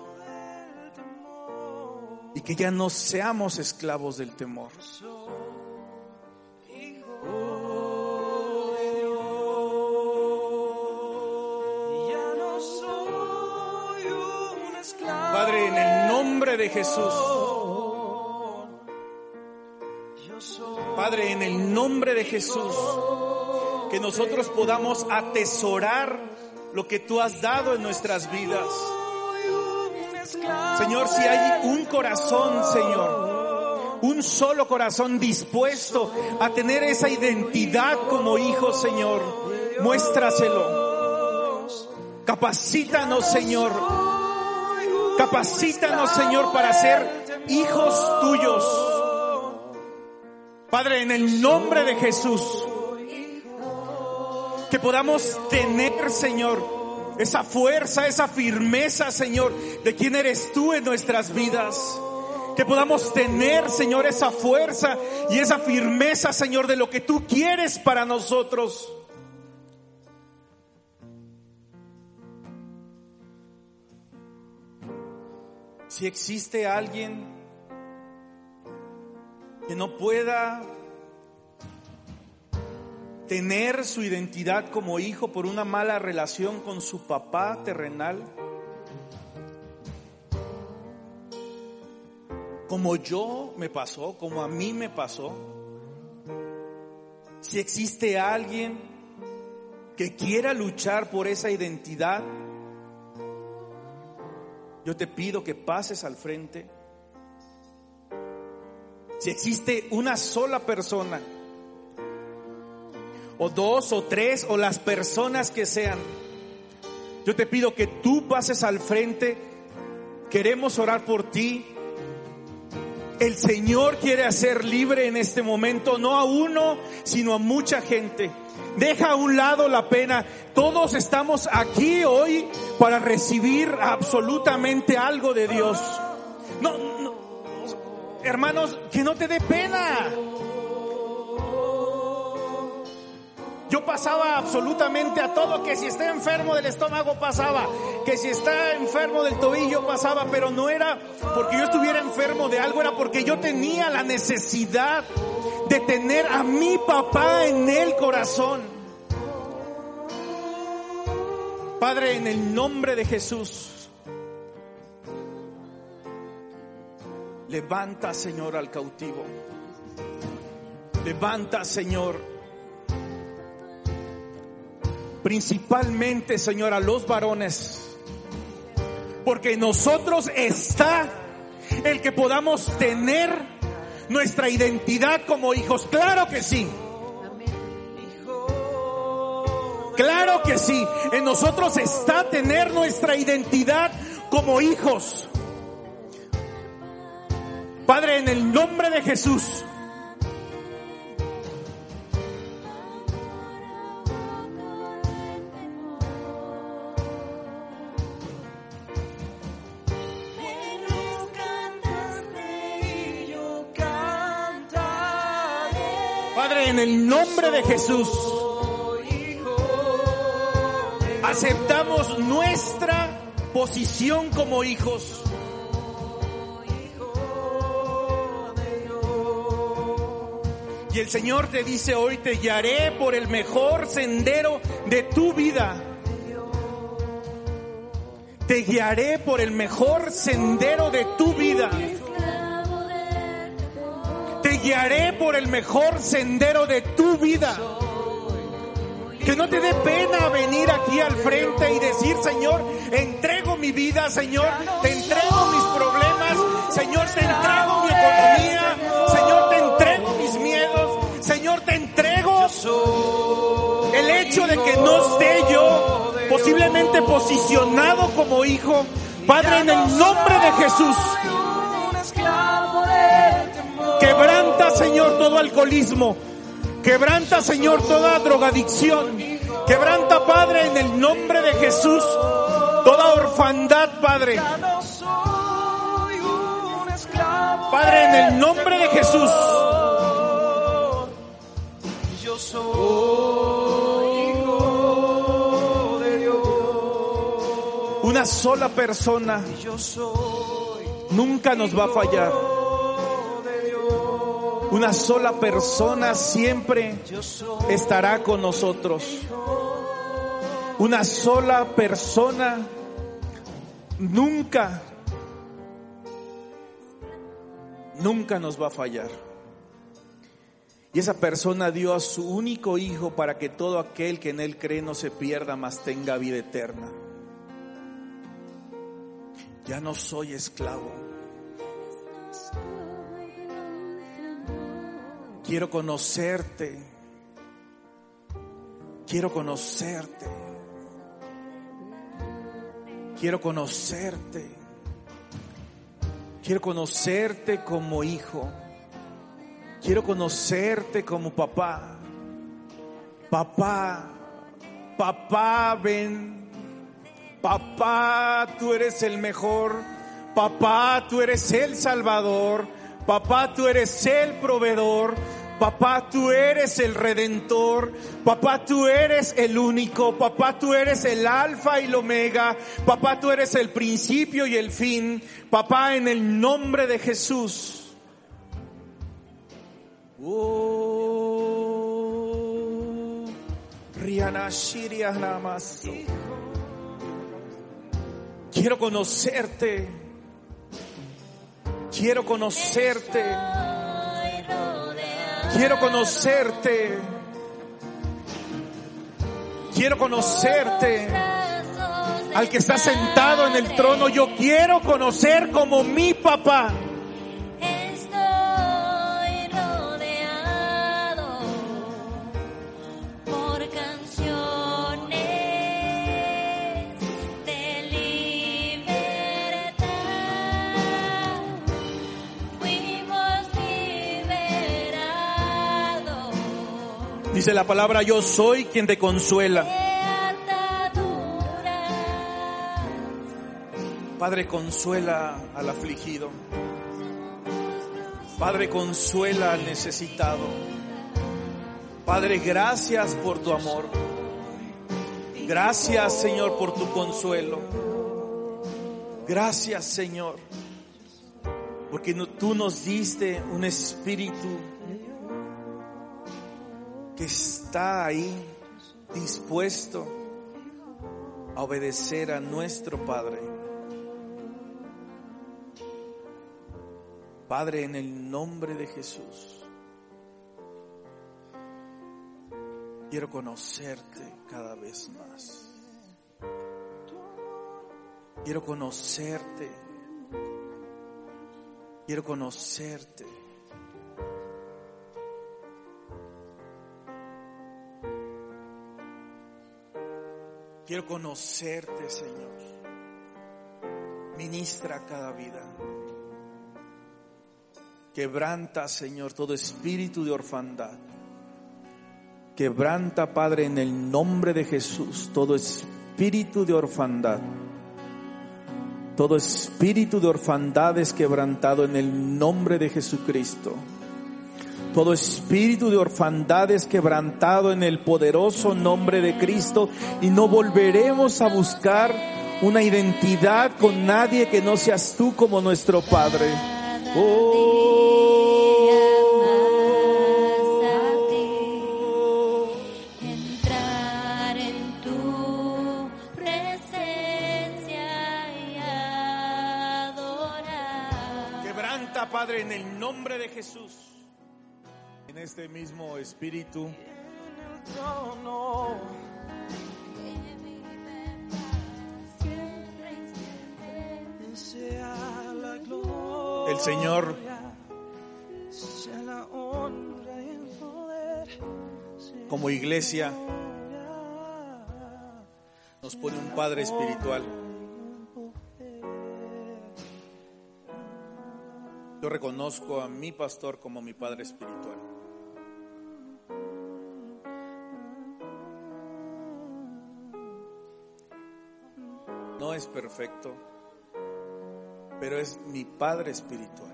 y que ya no seamos esclavos del temor. Padre, en el nombre de Jesús. Padre, en el nombre de Jesús, que nosotros podamos atesorar lo que tú has dado en nuestras vidas. Señor, si hay un corazón, Señor, un solo corazón dispuesto a tener esa identidad como hijo, Señor, muéstraselo. Capacítanos, Señor. Capacítanos, Señor, para ser hijos tuyos. Padre, en el nombre de Jesús, que podamos tener, Señor, esa fuerza, esa firmeza, Señor, de quién eres tú en nuestras vidas. Que podamos tener, Señor, esa fuerza y esa firmeza, Señor, de lo que tú quieres para nosotros. Si existe alguien que no pueda tener su identidad como hijo por una mala relación con su papá terrenal, como yo me pasó, como a mí me pasó, si existe alguien que quiera luchar por esa identidad, yo te pido que pases al frente. Si existe una sola persona o dos o tres o las personas que sean. Yo te pido que tú pases al frente. Queremos orar por ti. El Señor quiere hacer libre en este momento, no a uno, sino a mucha gente. Deja a un lado la pena. Todos estamos aquí hoy para recibir absolutamente algo de Dios. No, no hermanos, que no te dé pena. Yo pasaba absolutamente a todo, que si está enfermo del estómago pasaba, que si está enfermo del tobillo pasaba, pero no era porque yo estuviera enfermo de algo, era porque yo tenía la necesidad de tener a mi papá en el corazón. Padre, en el nombre de Jesús, levanta, Señor, al cautivo. Levanta, Señor, principalmente, Señor, a los varones. Porque nosotros está el que podamos tener nuestra identidad como hijos. Claro que sí. Claro que sí. En nosotros está tener nuestra identidad como hijos. Padre, en el nombre de Jesús, en el nombre de Jesús, aceptamos nuestra posición como hijos. Y el Señor te dice hoy, te guiaré por el mejor sendero de tu vida. Te guiaré por el mejor sendero de tu vida guiaré por el mejor sendero de tu vida. Que no te dé pena venir aquí al frente y decir, Señor, entrego mi vida, Señor, te entrego mis problemas, Señor, te entrego mi economía, Señor, te entrego mis miedos, Señor, te entrego el hecho de que no esté yo posiblemente posicionado como hijo. Padre, en el nombre de Jesús, Señor, todo alcoholismo. Quebranta, Señor, toda drogadicción. Quebranta, Padre, en el nombre de Jesús, toda orfandad, Padre. Padre, en el nombre de Jesús. Yo soy hijo de Dios. Una sola persona nunca nos va a fallar. Una sola persona siempre estará con nosotros. Una sola persona nunca Nunca nos va a fallar. Y esa persona dio a su único hijo para que todo aquel que en él cree no se pierda, mas tenga vida eterna. Ya no soy esclavo. Quiero conocerte. Quiero conocerte. Quiero conocerte. Quiero conocerte como hijo. Quiero conocerte como papá. Papá, papá, ven. Papá, tú eres el mejor. Papá, tú eres el salvador. Papá, tú eres el proveedor. Papá, tú eres el redentor. Papá, tú eres el único. Papá, tú eres el alfa y el omega. Papá, tú eres el principio y el fin. Papá, en el nombre de Jesús. Oh. Quiero conocerte. Quiero conocerte. Quiero conocerte. Quiero conocerte. Al que está sentado en el trono, yo quiero conocer como mi papá. Dice la palabra, yo soy quien te consuela. Padre, consuela al afligido. Padre, consuela al necesitado. Padre, gracias por tu amor. Gracias, Señor, por tu consuelo. Gracias, Señor, porque tú nos diste un espíritu que está ahí dispuesto a obedecer a nuestro Padre. Padre, en el nombre de Jesús, quiero conocerte cada vez más. Quiero conocerte. Quiero conocerte. Quiero conocerte, Señor. Ministra cada vida. Quebranta, Señor, todo espíritu de orfandad. Quebranta, Padre, en el nombre de Jesús, todo espíritu de orfandad. Todo espíritu de orfandad es quebrantado en el nombre de Jesucristo. Todo espíritu de orfandad es quebrantado en el poderoso nombre de Cristo y no volveremos a buscar una identidad con nadie que no seas tú como nuestro Padre. Oh. Entrar en tu presencia y adorar. Quebranta, Padre, en el nombre de Jesús. Este mismo espíritu. El Señor como iglesia nos pone un Padre espiritual. Yo reconozco a mi pastor como mi Padre espiritual. Es perfecto, pero es mi Padre espiritual.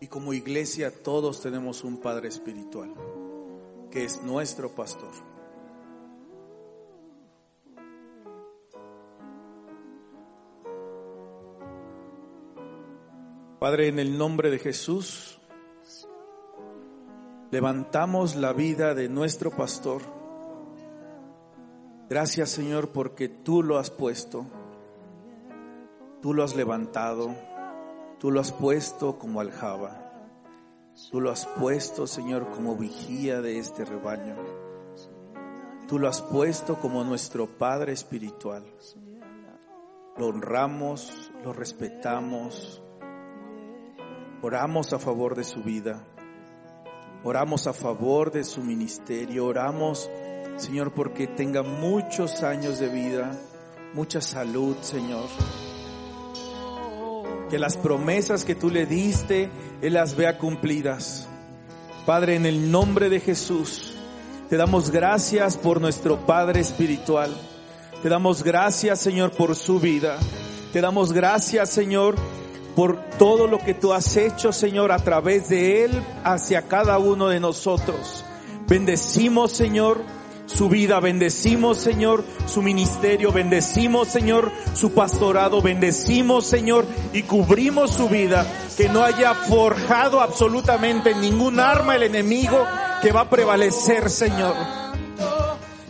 Y como iglesia todos tenemos un Padre espiritual, que es nuestro pastor. Padre, en el nombre de Jesús, levantamos la vida de nuestro pastor. Gracias Señor porque tú lo has puesto, tú lo has levantado, Tú lo has puesto como aljaba. Tú lo has puesto, Señor, como vigía de este rebaño. Tú lo has puesto como nuestro Padre espiritual. Lo honramos, lo respetamos. Oramos a favor de su vida. Oramos a favor de su ministerio. Oramos, Señor, porque tenga muchos años de vida, mucha salud, Señor. Que las promesas que tú le diste, Él las vea cumplidas. Padre, en el nombre de Jesús, te damos gracias por nuestro Padre espiritual. Te damos gracias, Señor, por su vida. Te damos gracias, Señor, por todo lo que tú has hecho, Señor, a través de Él hacia cada uno de nosotros. Bendecimos, Señor, su vida, bendecimos, Señor, su ministerio, bendecimos, Señor, su pastorado, bendecimos, Señor, y cubrimos su vida, que no haya forjado absolutamente ningún arma el enemigo que va a prevalecer, Señor.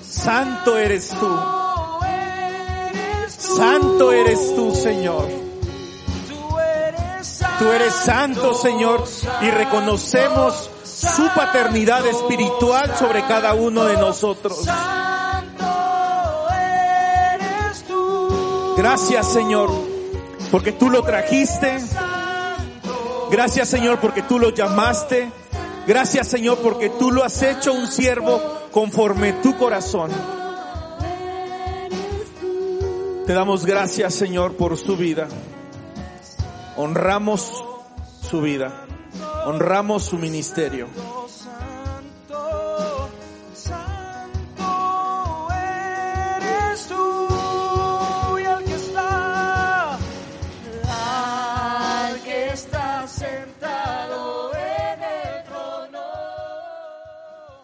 Santo eres tú. Santo eres tú, Señor. Tú eres santo, Señor, y reconocemos su paternidad espiritual sobre cada uno de nosotros. Gracias, Señor, porque tú lo trajiste. Gracias, Señor, porque tú lo llamaste. Gracias, Señor, porque tú lo has hecho un siervo conforme tu corazón. Te damos gracias, Señor, por su vida. Honramos su vida. Honramos su ministerio.